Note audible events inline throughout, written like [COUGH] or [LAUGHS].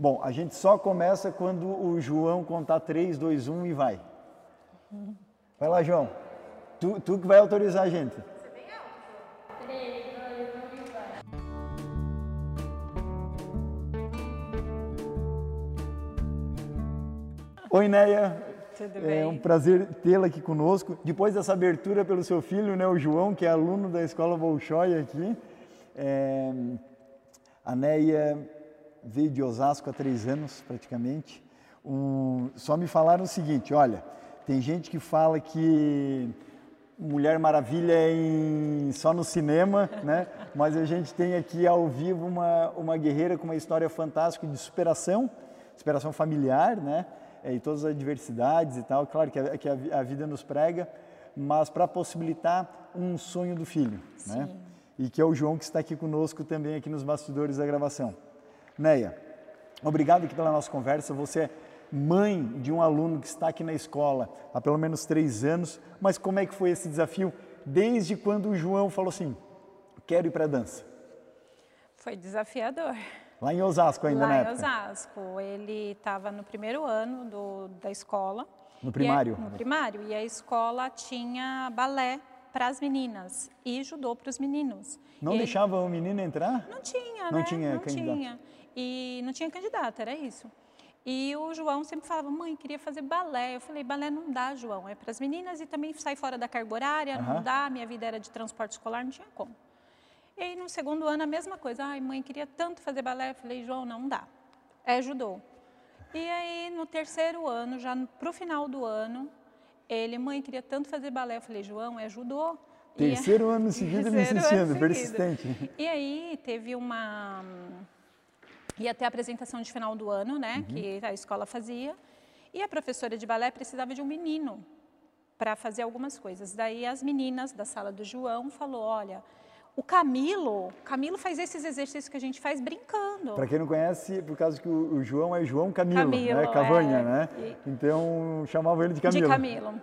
Bom, a gente só começa quando o João contar 3, 2, 1 e vai. Vai lá, João. Tu, tu que vai autorizar a gente. Oi, Neia. Tudo É bem? um prazer tê-la aqui conosco. Depois dessa abertura pelo seu filho, né, o João, que é aluno da Escola Bolshoi aqui. É, a Neia veio de Osasco há três anos, praticamente. Um- só me falaram o seguinte, olha, tem gente que fala que Mulher Maravilha é em- só no cinema, né? Mas a gente tem aqui ao vivo uma, uma guerreira com uma história fantástica de superação, superação familiar, né? É, e todas as adversidades e tal. Claro que a, que a a vida nos prega, mas para possibilitar um sonho do filho, né? E que é o João que está aqui conosco também aqui nos bastidores da gravação. Neia, obrigado aqui pela nossa conversa. Você é mãe de um aluno que está aqui na escola há pelo menos três anos, mas como é que foi esse desafio desde quando o João falou assim, quero ir para a dança? Foi desafiador. Lá em Osasco ainda, Lá na em? Osasco, ele estava no primeiro ano do, da escola. No primário? a- no primário. E a escola tinha balé para as meninas e judô para os meninos. Não E ele- deixava o menino entrar? Não tinha, Não né? tinha não candidato. tinha. E não tinha candidato, era isso. E o João sempre falava, mãe, queria fazer balé. Eu falei, balé não dá, João, é para as meninas e também sai fora da carga horária, Aham. não dá, minha vida era de transporte escolar, não tinha como. E aí no segundo ano a mesma coisa, ai mãe, queria tanto fazer balé. Eu falei, João, não dá, é judô. E aí no terceiro ano, já para o final do ano, ele, mãe, queria tanto fazer balé. Eu falei, João, é judô. E- Terceiro ano seguido [LAUGHS] ano insistindo, persistente. E aí teve uma. Ia ter a apresentação de final do ano, né? Uhum. Que a escola fazia. E a professora de balé precisava de um menino para fazer algumas coisas. Daí as meninas da sala do João falou, olha, o Camilo, Camilo faz esses exercícios que a gente faz brincando. Para quem não conhece, por causa que o, o João é João Camilo, Camilo, né? Cavanha, é. né? E- Então chamavam ele de Camilo. De Camilo.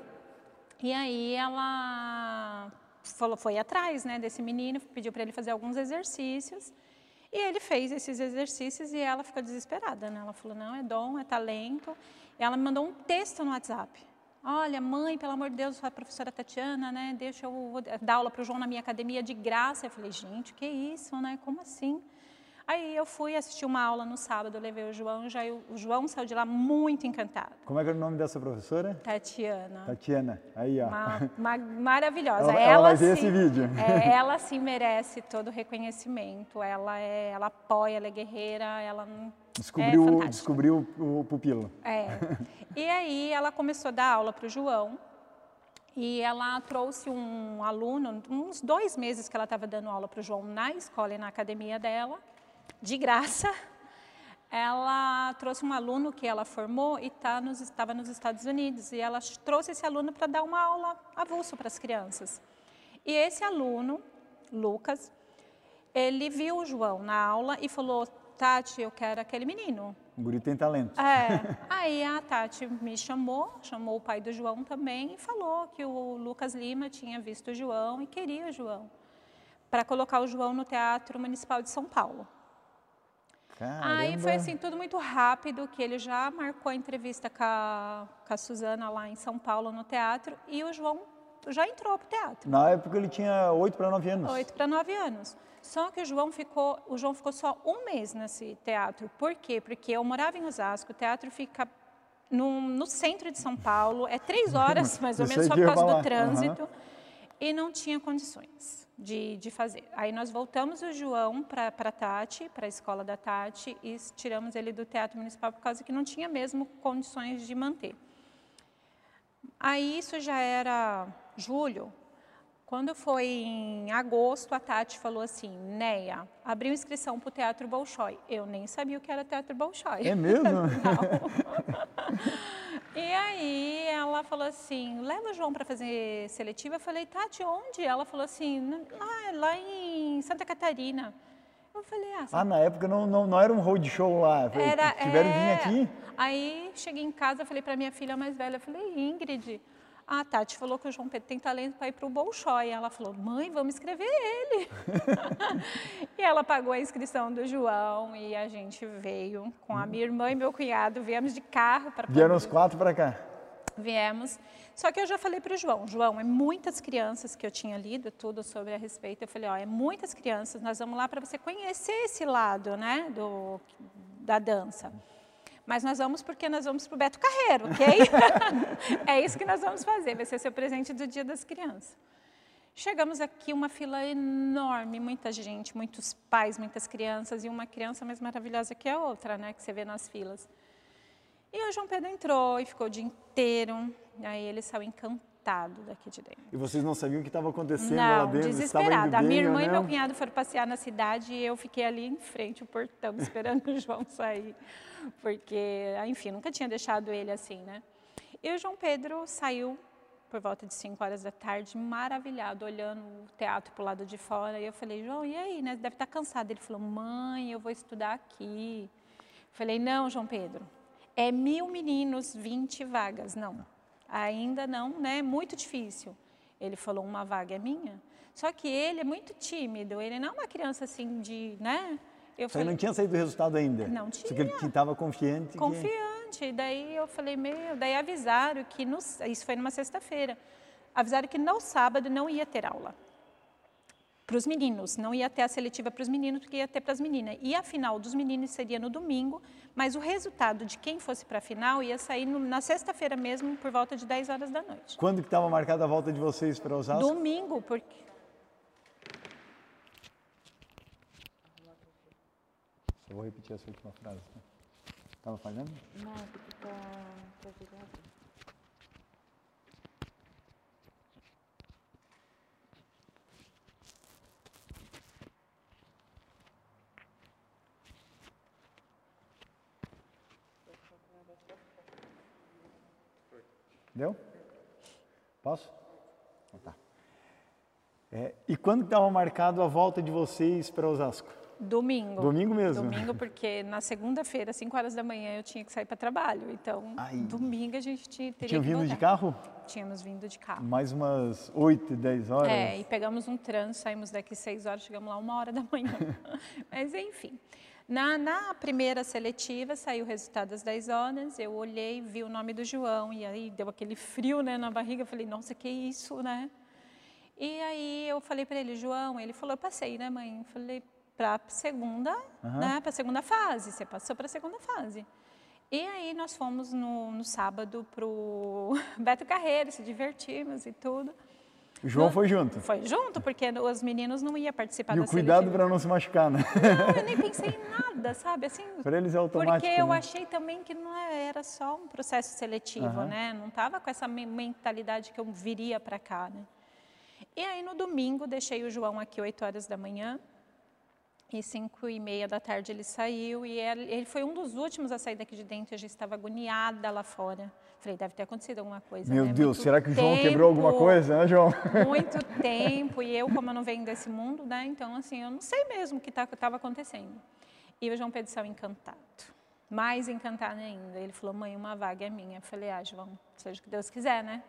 E aí ela falou, foi atrás né, desse menino, pediu para ele fazer alguns exercícios. E ele fez esses exercícios e ela ficou desesperada. Né? Ela falou, não, é dom, é talento. E ela me mandou um texto no WhatsApp. Olha, mãe, pelo amor de Deus, a professora Tatiana, né? Deixa eu dar aula para o João na minha academia de graça. Eu falei, gente, que isso, né? Como assim? Aí eu fui assistir uma aula no sábado, levei o João, já eu- o João saiu de lá muito encantado. Como é que era o nome dessa professora? Tatiana. Tatiana. Aí, ó. Uma, uma- [LAUGHS] maravilhosa. Ela- ela vai ver sim- esse vídeo. é, [LAUGHS] ela sim merece todo o reconhecimento. Ela é, ela apoia, ela é guerreira, ela não- Descobriu, é descobriu o pupilo. É. [LAUGHS] E aí ela começou a dar aula para o João e ela trouxe um aluno, uns dois meses que ela estava dando aula para o João na escola e na academia dela, de graça. Ela trouxe um aluno que ela formou e tá nos, estava nos Estados Unidos e ela trouxe esse aluno para dar uma aula avulso para as crianças. E esse aluno, Lucas, ele viu o João na aula e falou: Tati, eu quero aquele menino. O guri tem talento. É. [LAUGHS] Aí a Tati me chamou, chamou o pai do João também e falou que o Lucas Lima tinha visto o João e queria o João para colocar o João no Teatro Municipal de São Paulo. Caramba. Aí foi assim tudo muito rápido, que ele já marcou a entrevista com a, com a Suzana lá em São Paulo no teatro e o João já entrou pro teatro. Na época ele tinha 8 para 9 anos. Oito para nove anos. Só que o João ficou, o João ficou só um mês nesse teatro. Por quê? Porque eu morava em Osasco, o teatro fica no, no centro de São Paulo, é três [LAUGHS] horas mais ou menos só por causa do trânsito. E não tinha condições de, de fazer. Aí nós voltamos o João para a Tati, para a escola da Tati, e tiramos ele do Teatro Municipal por causa que não tinha mesmo condições de manter. Aí isso já era julho. Quando foi em agosto, a Tati falou assim, Neia, abriu inscrição para o Teatro Bolshoi. Eu nem sabia o que era Teatro Bolshoi. É mesmo? [LAUGHS] [LAUGHS] E aí ela falou assim, leva o João para fazer seletiva. Eu falei, Tati, onde? Ela falou assim, lá, lá em Santa Catarina. Eu falei, ah, Ah, na época não, não, não era um road show lá. Foi- era, Tiveram que vir é. aqui. Aí cheguei em casa, falei para minha filha mais velha, eu falei, Ingrid, a Tati falou que o João Pedro tem talento para ir para o Bolshoi. Ela falou, mãe, vamos escrever ele. [LAUGHS] e ela pagou a inscrição do João e a gente veio com a minha irmã e meu cunhado, viemos de carro para Vieram os quatro para cá? Viemos. Só que eu já falei para o João, João, é muitas crianças que eu tinha lido tudo sobre a respeito. Eu falei, ó, é muitas crianças, nós vamos lá para você conhecer esse lado, né, do, da dança. Mas nós vamos porque nós vamos para o Beto Carreiro, ok? [LAUGHS] é isso que nós vamos fazer, vai ser seu presente do Dia das Crianças. Chegamos aqui, uma fila enorme, muita gente, muitos pais, muitas crianças, e uma criança mais maravilhosa que a outra, né, que você vê nas filas. E o João Pedro entrou e ficou o dia inteiro, aí ele saiu encantado daqui de dentro. E vocês não sabiam o que estava acontecendo não, lá dentro? desesperado. A minha irmã e meu cunhado foram passear na cidade e eu fiquei ali em frente, o portão, [LAUGHS] esperando o João sair porque, enfim, nunca tinha deixado ele assim, né? E o João Pedro saiu por volta de 5 horas da tarde, maravilhado, olhando o teatro para o lado de fora. E eu falei, João, e aí, né? Deve estar tá cansado. Ele falou, mãe, eu vou estudar aqui. Eu falei, não, João Pedro, é mil meninos, 20 vagas. Não, ainda não, né? Muito difícil. Ele falou, uma vaga é minha. Só que ele é muito tímido, ele não é uma criança assim de, né? Eu Você falei, não tinha saído o resultado ainda? Não tinha. Você estava confiante? Confiante. Que... Daí eu falei, meu, daí avisaram que, no, isso foi numa sexta-feira, avisaram que no sábado não ia ter aula para os meninos, não ia ter a seletiva para os meninos, porque ia ter para as meninas. E a final dos meninos seria no domingo, mas o resultado de quem fosse para a final ia sair no, na sexta-feira mesmo, por volta de 10 horas da noite. Quando que estava marcada a volta de vocês para Osasco? Domingo, porque Eu vou repetir essa última frase. Estava falhando? Não, porque está Deu? Posso? Então tá. É, e quando estava marcado a volta de vocês para Osasco? Domingo. Domingo mesmo? Domingo, porque na segunda-feira, 5 horas da manhã, eu tinha que sair para trabalho. Então, Ai. domingo a gente tinha, teria Tinha vindo de carro? Tínhamos vindo de carro. Mais umas 8, 10 horas? É, e pegamos um trânsito, saímos daqui 6 horas, chegamos lá uma hora da manhã. [LAUGHS] Mas, enfim. Na, na, primeira seletiva, saiu o resultado às 10 horas, eu olhei, vi o nome do João, e aí deu aquele frio né, na barriga, eu falei, nossa, que isso, né? E aí eu falei para ele, João, ele falou, passei, né, mãe? Eu falei, para a segunda, uhum. né, para segunda fase. Você passou para a segunda fase. E aí nós fomos no, no sábado para o [LAUGHS] Beto Carreiro, se divertimos e tudo. O João no, foi junto? Foi junto, porque os meninos não iam participar e da o cuidado para não se machucar, né? Não, eu nem pensei em nada, sabe? Assim, [LAUGHS] para eles é automático, Porque eu né? achei também que não é, era só um processo seletivo, uhum. né? Não estava com essa mentalidade que eu viria para cá, né? E aí no domingo deixei o João aqui 8 horas da manhã, e cinco e meia da tarde ele saiu e ele foi um dos últimos a sair daqui de dentro. Eu já estava agoniada lá fora. Falei, deve ter acontecido alguma coisa. Meu né? Deus, muito será que o João tempo, quebrou alguma coisa, né, João? [LAUGHS] Muito tempo. E eu, como eu não venho desse mundo, né? Então, assim, eu não sei mesmo o que estava tá, acontecendo. E o João Pedro saiu encantado. Mais encantado ainda. Ele falou, mãe, uma vaga é minha. Eu falei, ah, João, seja o que Deus quiser, né?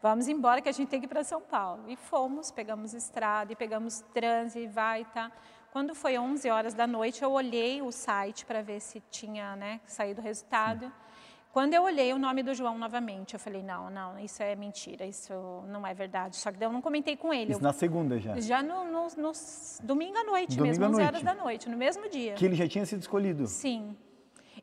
Vamos embora que a gente tem que ir para São Paulo. E fomos, pegamos estrada e pegamos trânsito e vai, tá? Quando foi 11 horas da noite, eu olhei o site para ver se tinha né, saído o resultado. Sim. Quando eu olhei o nome do João novamente, eu falei, não, não, isso é mentira, isso não é verdade. Só que eu não comentei com ele. Isso na segunda já? Já no, no, no domingo à noite domingo mesmo, 11 horas da noite, no mesmo dia. Que ele já tinha sido escolhido? Sim.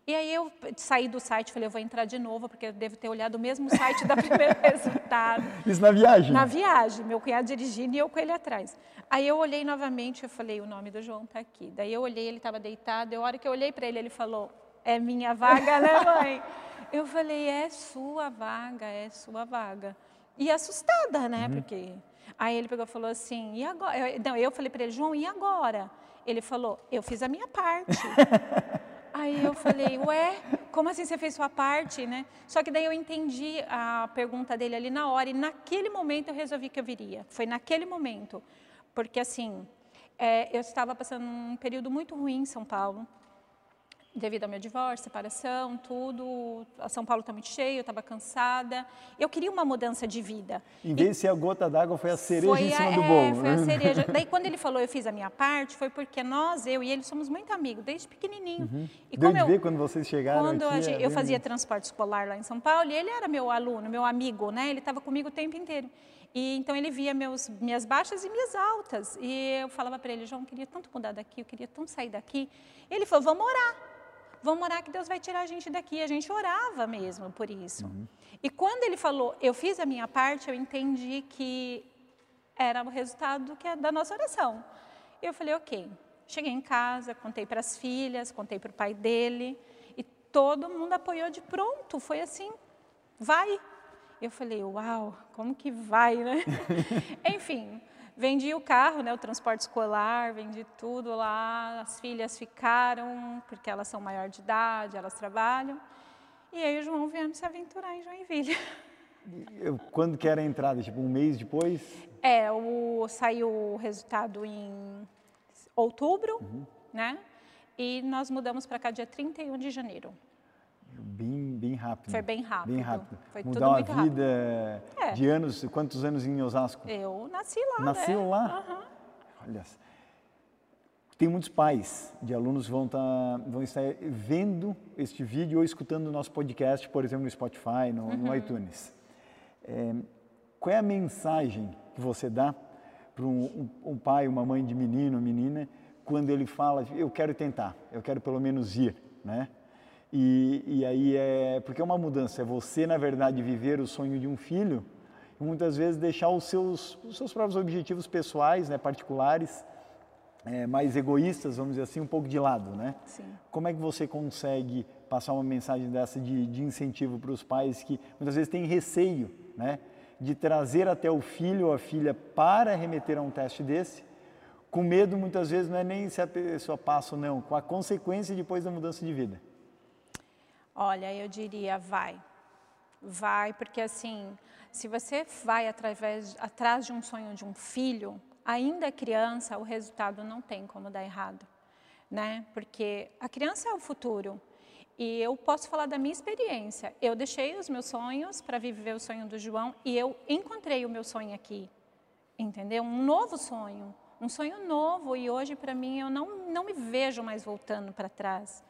E aí eu saí do site, falei, eu vou entrar de novo, porque eu devo ter olhado o mesmo site da [LAUGHS] primeira resultado. Isso na viagem? Na viagem, meu cunhado dirigindo e eu com ele atrás. Aí eu olhei novamente, eu falei, o nome do João está aqui. Daí eu olhei, ele estava deitado, e a hora que eu olhei para ele, ele falou, é minha vaga, né mãe? [LAUGHS] eu falei, é sua vaga, é sua vaga. E assustada, né, uhum. porque... Aí ele pegou e falou assim, e agora? Eu, não, eu falei para ele, João, e agora? Ele falou, eu fiz a minha parte. [LAUGHS] Aí eu falei, ué, como assim você fez sua parte, né? Só que daí eu entendi a pergunta dele ali na hora e naquele momento eu resolvi que eu viria. Foi naquele momento, porque assim, é, eu estava passando um período muito ruim em São Paulo. Devido ao meu divórcio, separação, tudo. A São Paulo está muito cheio, eu estava cansada. Eu queria uma mudança de vida. Em vez de ser a gota d'água, foi a cereja Foi em cima a, do é, bolo. foi a né? cereja. [LAUGHS] Daí quando ele falou eu fiz a minha parte, foi porque nós, eu e ele, somos muito amigos, desde pequenininho. E Deu como eu, ver quando vocês chegaram quando aqui. é eu bem- fazia transporte escolar lá em São Paulo e ele era meu aluno, meu amigo, né? Ele estava comigo o tempo inteiro. E então ele via meus, minhas baixas e minhas altas. E eu falava para ele, João, eu queria tanto mudar daqui, eu queria tanto sair daqui. Ele falou, vamos orar. Vamos orar que Deus vai tirar a gente daqui. A gente orava mesmo por isso. E quando ele falou, eu fiz a minha parte, eu entendi que era o resultado que é da nossa oração. Eu falei, ok. Cheguei em casa, contei para as filhas, contei para o pai dele e todo mundo apoiou de pronto. Foi assim, vai. Eu falei, uau, como que vai, né? [LAUGHS] Enfim, vendi o carro, né, o transporte escolar, vendi tudo lá. As filhas ficaram porque elas são maior de idade, elas trabalham. E aí o João viemos se aventurar em Joinville. Quando que era a entrada? Tipo, um mês depois? É, o, saiu o resultado em outubro, né? E nós mudamos para cá dia 31 de janeiro. Bem, bem rápido. Foi bem rápido. Bem rápido. Foi Mudar uma vida É. de anos, quantos anos em Osasco? Eu nasci lá, Nasceu né? lá? Aham. Olha, tem muitos pais de alunos vão, tá, vão estar vendo este vídeo ou escutando o nosso podcast, por exemplo, no Spotify, no, Uhum. no iTunes. É, qual é a mensagem que você dá para um, um- um pai, uma mãe de menino, menina, quando ele fala, eu quero tentar, eu quero pelo menos ir, né? E, e aí é, porque é uma mudança, é você, na verdade, viver o sonho de um filho e muitas vezes deixar os seus, os seus próprios objetivos pessoais, né, particulares, é, mais egoístas, vamos dizer assim, um pouco de lado, né? Sim. Como é que você consegue passar uma mensagem dessa de, de incentivo para os pais que muitas vezes têm receio, né, de trazer até o filho ou a filha para remeter a um teste desse, com medo muitas vezes não é nem se a pessoa passa ou não, com a consequência depois da mudança de vida. Olha, eu diria, vai. Vai, porque assim, se você vai através, atrás de um sonho de um filho, ainda criança, o resultado não tem como dar errado, né? Porque a criança é o futuro. E eu posso falar da minha experiência. Eu deixei os meus sonhos para viver o sonho do João e eu encontrei o meu sonho aqui. Entendeu? Um novo sonho, um sonho novo e hoje para mim eu não não me vejo mais voltando para trás.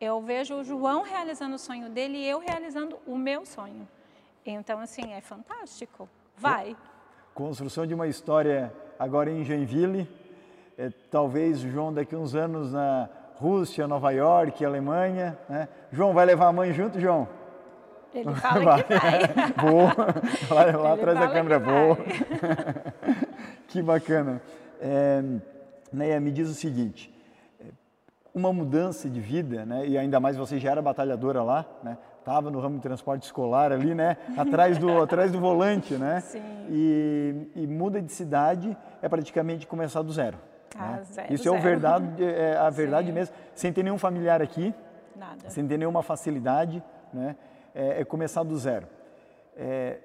Eu vejo o João realizando o sonho dele e eu realizando o meu sonho. Então, assim, é fantástico. Vai. Construção de uma história agora em Joinville, é, talvez João daqui uns anos na Rússia, Nova York, Alemanha, né? João, vai levar a mãe junto, João? Ele [LAUGHS] fala que vai. Boa, lá, lá atrás [LAUGHS] da câmera, que boa. vai. que bacana. É, Neia, me diz o seguinte, uma mudança de vida, né, e ainda mais você já era batalhadora lá, né, estava no ramo de transporte escolar ali, né, atrás do, [LAUGHS] atrás do volante, né, Sim. E, e muda de cidade é praticamente começar do zero. Ah, né? zero, Isso é, o zero. verdade, é a [LAUGHS] verdade Sim. mesmo, sem ter nenhum familiar aqui, Nada. sem ter nenhuma facilidade, né? É, é começar do zero. É,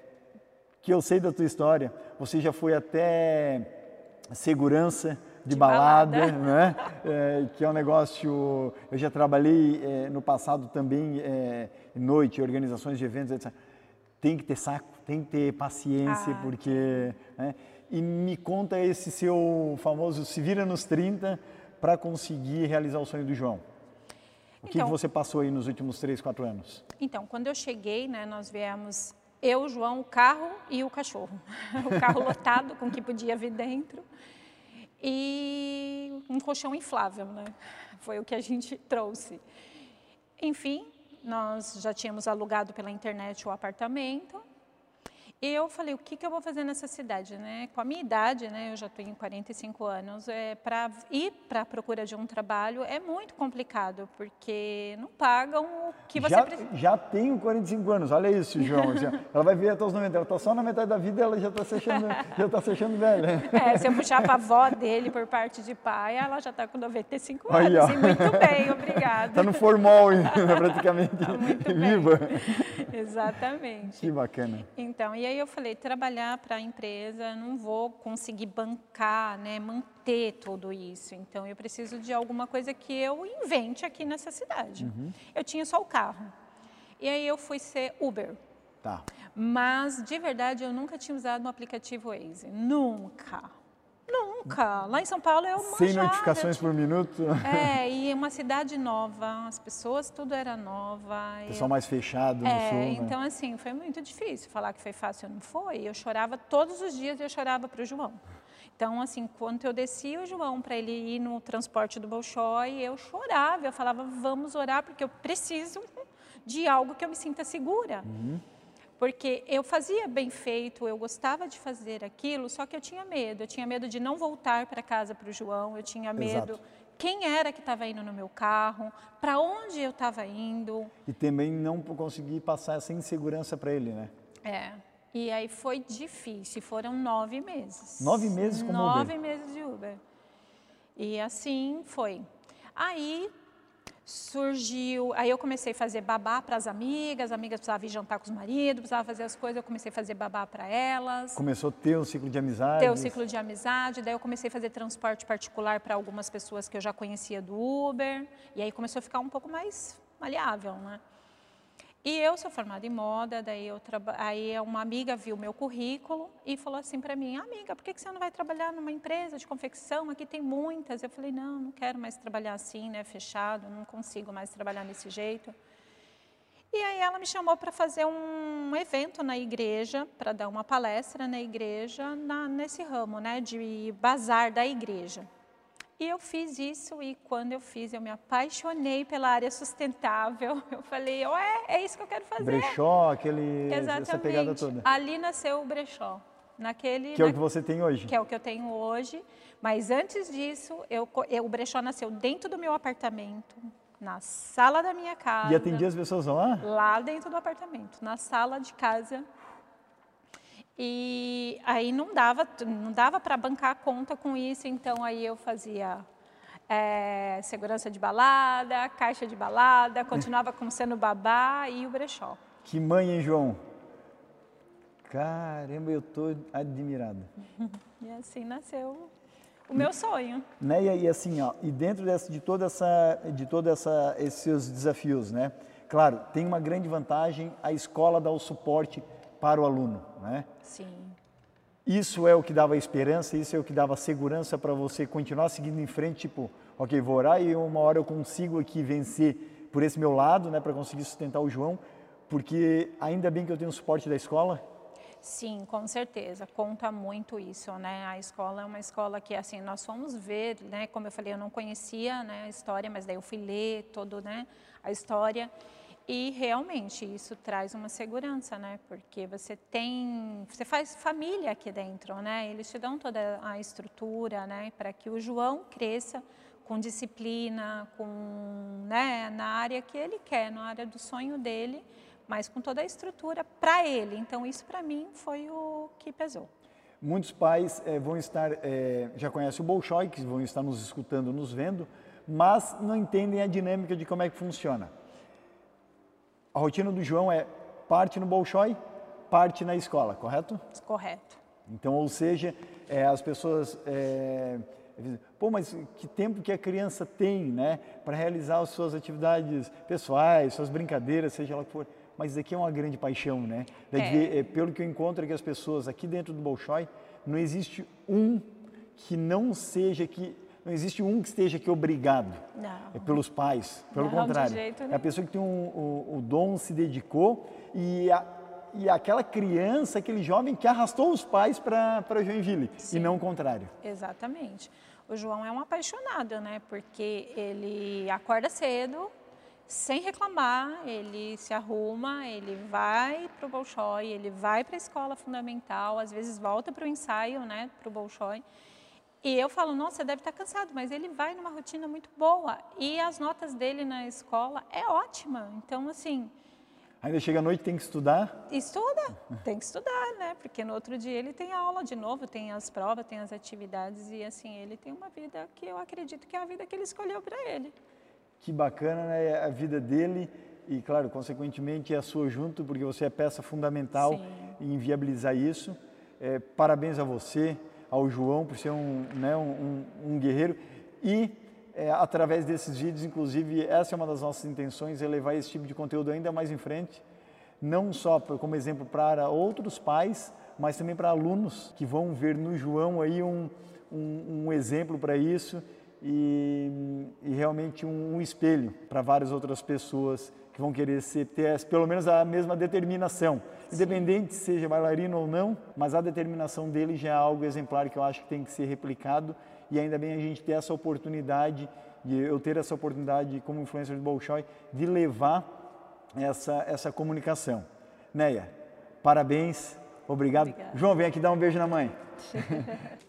que eu sei da tua história, você já foi até segurança de, De balada, balada. né? É, que é um negócio. Eu já trabalhei é, no passado também é, noite, organizações de eventos, etc. Tem que ter saco, tem que ter paciência, Ah, porque. né? E me conta esse seu famoso se vira nos 30 para conseguir realizar o sonho do João. O que, Então- que você passou aí nos últimos 3, 4 anos? Então, quando eu cheguei, né, nós viemos eu, o João, o carro e o cachorro. [LAUGHS] o carro lotado com o que podia vir dentro. E um colchão inflável, né? Foi o que a gente trouxe. Enfim, nós já tínhamos alugado pela internet o apartamento. E eu falei, o que, que eu vou fazer nessa cidade, né? Com a minha idade, né? Eu já tenho 45 anos. É, para ir para a procura de um trabalho é muito complicado, porque não pagam o que você já, precisa. já tenho 45 anos, olha isso, João. ela vai ver até os 90, ela está só na metade da vida ela já está se achando, já tá se achando velha. É, se eu puxar para a avó dele por parte de pai, ela já está com 95 Aí, anos. E muito bem, obrigada. Está no formol [LAUGHS] praticamente Tá muito bem. viva. Exatamente. Que bacana. Então, e aí eu falei, trabalhar para a empresa, não vou conseguir bancar, né, manter tudo isso. Então eu preciso de alguma coisa que eu invente aqui nessa cidade. Uhum. Eu tinha só o carro. E aí eu fui ser Uber. Tá. Mas de verdade eu nunca tinha usado um aplicativo Waze, nunca. Nunca. Lá em São Paulo eu Sem manjava, notificações eu por minuto. É, [LAUGHS] e uma cidade nova, as pessoas, tudo era nova. Pessoal eu- mais fechado no é, sul. né? então assim, foi muito difícil. Falar que foi fácil não foi. Eu chorava todos os dias, eu chorava para o João. Então, assim, quando eu descia o João para ele ir no transporte do Bolshoi, eu chorava. Eu falava, vamos orar, porque eu preciso de algo que eu me sinta segura. Porque eu fazia bem feito, eu gostava de fazer aquilo, só que eu tinha medo. Eu tinha medo de não voltar para casa para o João, eu tinha medo Exato. quem era que estava indo no meu carro, para onde eu estava indo. E também não conseguir passar essa insegurança para ele, né? É. E aí foi difícil, foram nove meses. Nove meses como Nove Uber? meses de Uber. E assim foi. Aí surgiu, aí eu comecei a fazer babá para as amigas, as amigas precisavam ir jantar com os maridos, precisavam fazer as coisas, eu comecei a fazer babá para elas. Começou a ter um ciclo de amizade. Ter o ciclo de amizade, daí eu comecei a fazer transporte particular para algumas pessoas que eu já conhecia do Uber, e aí começou a ficar um pouco mais maleável, né? E eu sou formada em moda, daí eu traba... aí uma amiga viu meu currículo e falou assim para mim, amiga, por que você não vai trabalhar numa empresa de confecção? Aqui tem muitas. Eu falei, não, não quero mais trabalhar assim, né, fechado, não consigo mais trabalhar desse jeito. E aí ela me chamou para fazer um evento na igreja, para dar uma palestra na igreja, na, nesse ramo, né, de bazar da igreja. E eu fiz isso e quando eu fiz, eu me apaixonei pela área sustentável. [LAUGHS] Eu falei, ué, é isso que eu quero fazer. Brechó, aquele, Exatamente. essa pegada toda. Ali nasceu o brechó. Naquele, Que é o na- que você tem hoje. que é o que eu tenho hoje. Mas antes disso, eu, eu- o brechó nasceu dentro do meu apartamento, na sala da minha casa. E atendia as pessoas lá? Lá dentro do apartamento, na sala de casa. E aí não dava, não dava para bancar a conta com isso, então aí eu fazia é, segurança de balada, caixa de balada, [LAUGHS] continuava como sendo babá e o brechó. Que mãe, hein, João? Caramba, eu tô admirado. [LAUGHS] E assim nasceu o meu sonho. Né? E, aí, assim, ó, e dentro dessa, de toda essa, de toda essa, esses desafios, né? Claro, tem uma grande vantagem, a escola dá o suporte para o aluno, né? Sim. Isso é o que dava esperança, isso é o que dava segurança para você continuar seguindo em frente, tipo, ok, vou orar e uma hora eu consigo aqui vencer por esse meu lado, né, para conseguir sustentar o João, porque ainda bem que eu tenho o suporte da escola. Sim, com certeza, conta muito isso, né? A escola é uma escola que, assim, nós fomos ver, né? Como eu falei, eu não conhecia né, a história, mas daí eu fui ler todo, né, a história. E realmente isso traz uma segurança, né? Porque você tem, você faz família aqui dentro, né? Eles te dão toda a estrutura, né? Para que o João cresça com disciplina, com, né? Na área que ele quer, na área do sonho dele, mas com toda a estrutura para ele. Então isso para mim foi o que pesou. Muitos pais eh, vão estar, eh, já conhecem o Bolshoi, que vão estar nos escutando, nos vendo, mas não entendem a dinâmica de como é que funciona. A rotina do João é parte no Bolshoi, parte na escola, correto? Correto. Então, ou seja, é, as pessoas. É, dizem, Pô, mas que tempo que a criança tem, né, para realizar as suas atividades pessoais, suas brincadeiras, seja lá o que for. Mas isso aqui é uma grande paixão, né? É. é, pelo que eu encontro aqui as pessoas aqui dentro do Bolshoi, não existe um que não seja que não existe um que esteja aqui obrigado. Não. É pelos pais, pelo Não, contrário. é a pessoa que tem um, o, o dom, se dedicou e, a, e aquela criança, aquele jovem que arrastou os pais para Joinville e não o contrário. Exatamente. O João é um apaixonado, né? Porque ele acorda cedo, sem reclamar, ele se arruma, ele vai para o Bolshoi, ele vai para a escola fundamental, às vezes volta para o ensaio, né? Para o Bolshoi. E eu falo, nossa, você deve estar cansado, mas ele vai numa rotina muito boa. E as notas dele na escola é ótima. Então, assim, Ainda chega à noite, tem que estudar. Estuda, tem que estudar, né? Porque no outro dia ele tem aula de novo, tem as provas, tem as atividades e assim, ele tem uma vida que eu acredito que é a vida que ele escolheu para ele. Que bacana né, a vida dele e, claro, consequentemente a sua junto, porque você é peça fundamental Sim. em viabilizar isso. É, parabéns a você, ao João, por ser um, né, um, um guerreiro. E é, através desses vídeos, inclusive, essa é uma das nossas intenções, é levar esse tipo de conteúdo ainda mais em frente, não só como exemplo para outros pais, mas também para alunos que vão ver no João aí um, um, um exemplo para isso e, e realmente um, um espelho para várias outras pessoas que vão querer ser, ter pelo menos a mesma determinação. Sim. Independente se seja bailarino ou não, mas a determinação dele já é algo exemplar que eu acho que tem que ser replicado e ainda bem a gente ter essa oportunidade, de eu ter essa oportunidade como influencer do Bolshoi, de levar essa, essa comunicação. Neia, parabéns, obrigado. Obrigada. João, vem aqui dar um beijo na mãe. [LAUGHS]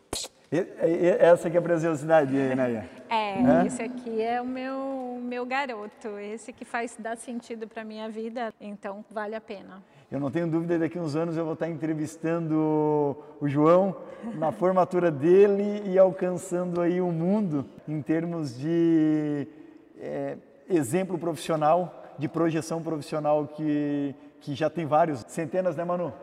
Essa aqui é a preciosidade, Neia. É, é, esse aqui é o meu, meu garoto, esse que faz dar sentido para minha vida, então vale a pena. Eu não tenho dúvida, daqui uns anos eu vou estar entrevistando o João na formatura dele e alcançando aí o mundo em termos de é, exemplo profissional, de projeção profissional que, que já tem vários, centenas, né Manu?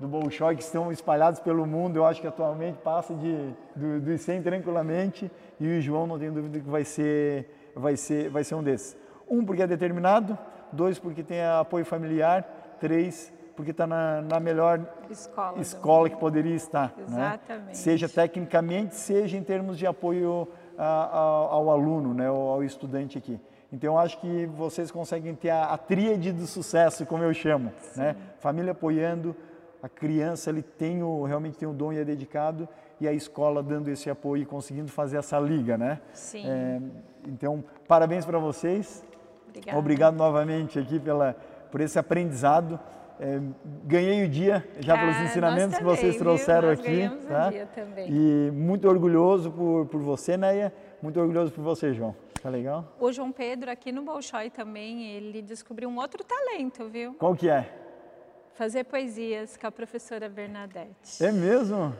Do Bolshoi que estão espalhados pelo mundo, eu acho que atualmente passa de, do, dos 100 tranquilamente e o João não tenho dúvida que vai ser, vai ser, vai ser um desses. Um porque é determinado, dois porque tem apoio familiar, três, porque está na, na, melhor escola, escola que poderia estar. Né? Exatamente. Né? Seja tecnicamente, seja em termos de apoio a, a, ao aluno, né? ao, ao estudante aqui. Então, eu acho que vocês conseguem ter a, a tríade do sucesso, como eu chamo. Né? Família apoiando, a criança ele tem o, realmente tem o dom e é dedicado, e a escola dando esse apoio e conseguindo fazer essa liga. Né? Sim. É, então, parabéns para vocês. Obrigada. Obrigado novamente aqui pela, por esse aprendizado. É, ganhei o dia já pelos ah, ensinamentos também, que vocês trouxeram aqui. Tá? E muito orgulhoso por, por você, Neia. Muito orgulhoso por você, João. Tá legal? O João Pedro aqui no Bolshoi também, ele descobriu um outro talento, viu? Qual que é? Fazer poesias com a professora Bernadette. É mesmo?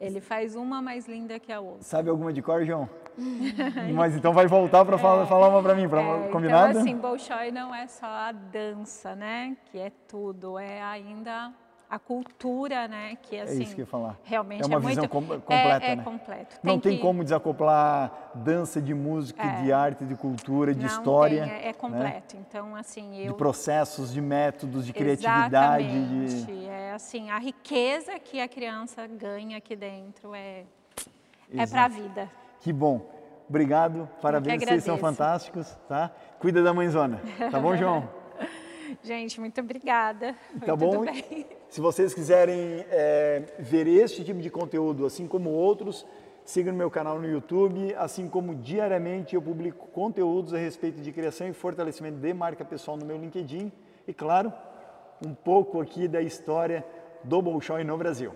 Ele faz uma mais linda que a outra. Sabe alguma de cor, João? [LAUGHS] Mas então vai voltar para falar, é, falar uma para mim, para é, combinado? Então, assim, Bolshoi não é só a dança, né? Que é tudo, é ainda a cultura, né? Que assim, é isso que eu ia falar. Realmente é uma é visão muito, com, completa, é, é né? completo. Tem não tem que... como desacoplar dança de música, é. de arte, de cultura, de não história. Tem, é, é completo. Né? Então assim, eu de processos, de métodos, de criatividade, Exatamente. de é assim a riqueza que a criança ganha aqui dentro é é para a vida. Que bom. Obrigado, parabéns, vocês são fantásticos, tá? Cuida da mãezona, tá bom, João? [LAUGHS] Gente, muito obrigada. Tá bom? [LAUGHS] Se vocês quiserem é, ver este tipo de conteúdo, assim como outros, siga no meu canal no YouTube, assim como diariamente eu publico conteúdos a respeito de criação e fortalecimento de marca pessoal no meu LinkedIn e, claro, um pouco aqui da história do Bolshoi no Brasil.